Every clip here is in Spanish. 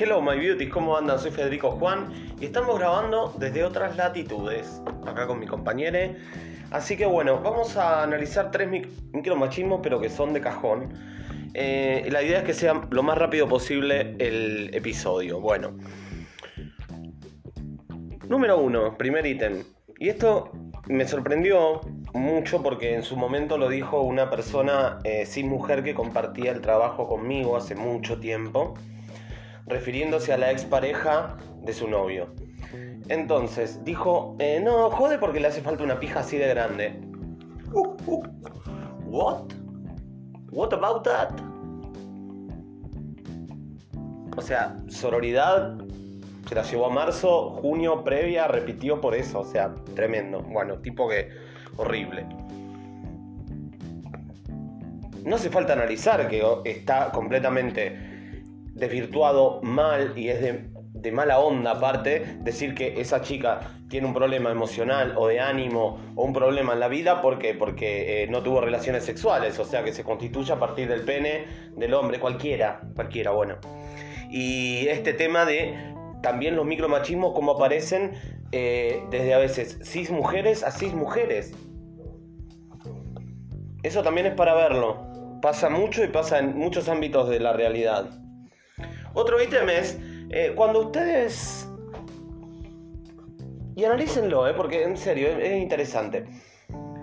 Hello my beauties, ¿cómo andan? Soy Federico Juan y estamos grabando desde otras latitudes, acá con mi compañera. Así que bueno, vamos a analizar tres micromachismos pero que son de cajón. Eh, la idea es que sea lo más rápido posible el episodio. Bueno. Número uno, primer ítem. Y esto me sorprendió mucho porque en su momento lo dijo una persona eh, sin mujer que compartía el trabajo conmigo hace mucho tiempo refiriéndose a la expareja de su novio. Entonces dijo, eh, no, jode porque le hace falta una pija así de grande. Uh, uh. What? What about that? O sea, sororidad se la llevó a marzo, junio, previa, repitió por eso. O sea, tremendo. Bueno, tipo que horrible. No hace falta analizar que está completamente desvirtuado mal y es de, mala onda aparte decir que esa chica tiene un problema emocional o de ánimo o un problema en la vida porque, eh, no tuvo relaciones sexuales, o sea que se constituye a partir del pene del hombre, cualquiera, cualquiera, bueno. Y este tema de también los micromachismos como aparecen eh, desde a veces cis mujeres a cis mujeres. Eso también es para verlo. Pasa mucho y pasa en muchos ámbitos de la realidad. Otro ítem es, eh, cuando ustedes... Y analícenlo, eh, porque en serio, es, interesante.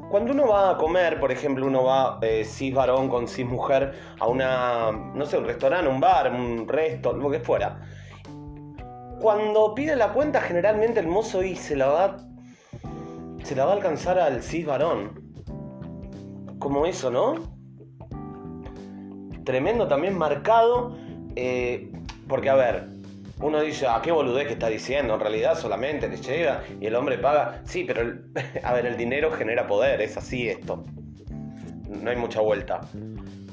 Cuando uno va a comer, por ejemplo, uno va eh, cis varón con cis mujer a una, no sé, un restaurante, un bar, un resto, lo que fuera. Cuando pide la cuenta, generalmente el mozo y se la va, se la va a alcanzar al cis varón. Como eso, ¿no? Tremendo también marcado. Eh, porque, a ver, uno dice, ¿a ah, qué boludez que está diciendo? En realidad solamente le llega y el hombre paga. Sí, pero, a ver, el dinero genera poder, es así esto. No hay mucha vuelta.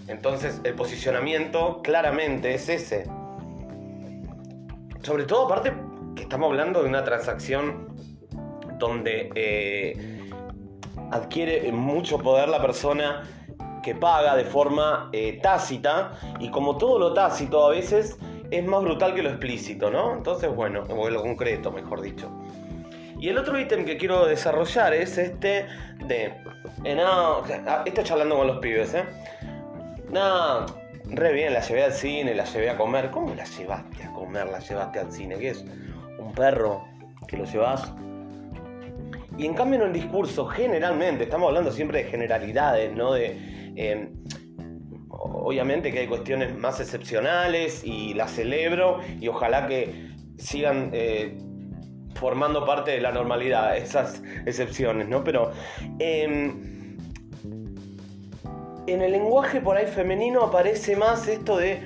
Entonces, el posicionamiento claramente es ese. Sobre todo, aparte, que estamos hablando de una transacción donde eh, adquiere mucho poder la persona que paga de forma eh, tácita y como todo lo tácito a veces es más brutal que lo explícito, ¿no? Entonces, bueno, o lo concreto, mejor dicho. Y el otro ítem que quiero desarrollar es este de... Eh, no, esto charlando con los pibes, ¿eh? No, re bien, la llevé al cine, la llevé a comer. ¿Cómo la llevaste a comer? La llevaste al cine. ¿Qué es? ¿Un perro que lo llevas? Y en cambio en el discurso, generalmente, estamos hablando siempre de generalidades, ¿no? De... Eh, obviamente que hay cuestiones más excepcionales y las celebro y ojalá que sigan eh, formando parte de la normalidad esas excepciones, ¿no? Pero em, en el lenguaje por ahí femenino aparece más esto de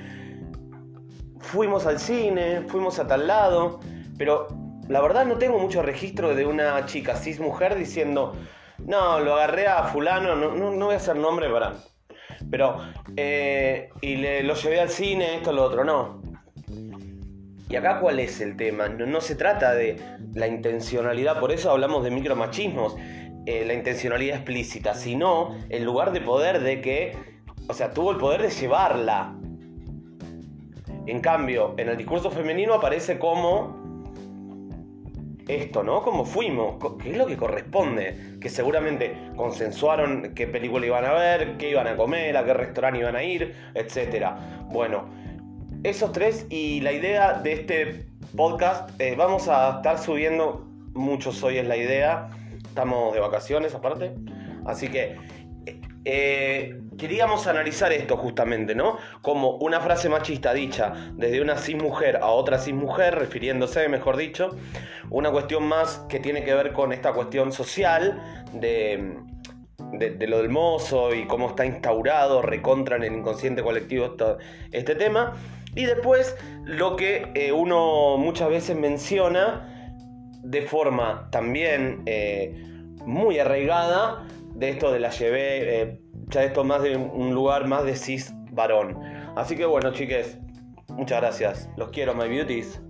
fuimos al cine, fuimos a tal lado, pero la verdad no tengo mucho registro de una chica cis mujer diciendo, no, lo agarré a fulano, no, no voy a hacer nombre para pero, eh, y le, lo llevé al cine, esto, lo otro, no. ¿Y acá cuál es el tema? No, se trata de la intencionalidad, por eso hablamos de micromachismos, eh, la intencionalidad explícita, sino el lugar de poder de que, o sea, tuvo el poder de llevarla. En cambio, en el discurso femenino aparece como esto, ¿no? Como fuimos, qué es lo que corresponde, que seguramente consensuaron qué película iban a ver, qué iban a comer, a qué restaurante iban a ir, etc. Bueno, esos tres y la idea de este podcast, eh, vamos a estar subiendo muchos hoy es la idea, estamos de vacaciones aparte, así que eh, queríamos analizar esto justamente, ¿no? Como una frase machista dicha desde una cis mujer a otra cis mujer, refiriéndose, mejor dicho, una cuestión más que tiene que ver con esta cuestión social de, lo del mozo y cómo está instaurado, recontra en el inconsciente colectivo este tema. Y después lo que eh, uno muchas veces menciona de forma también eh, muy arraigada de esto de la llevé, eh, ya esto más de un lugar más de cis varón. Así que bueno, chiques, muchas gracias. Los quiero, my beauties.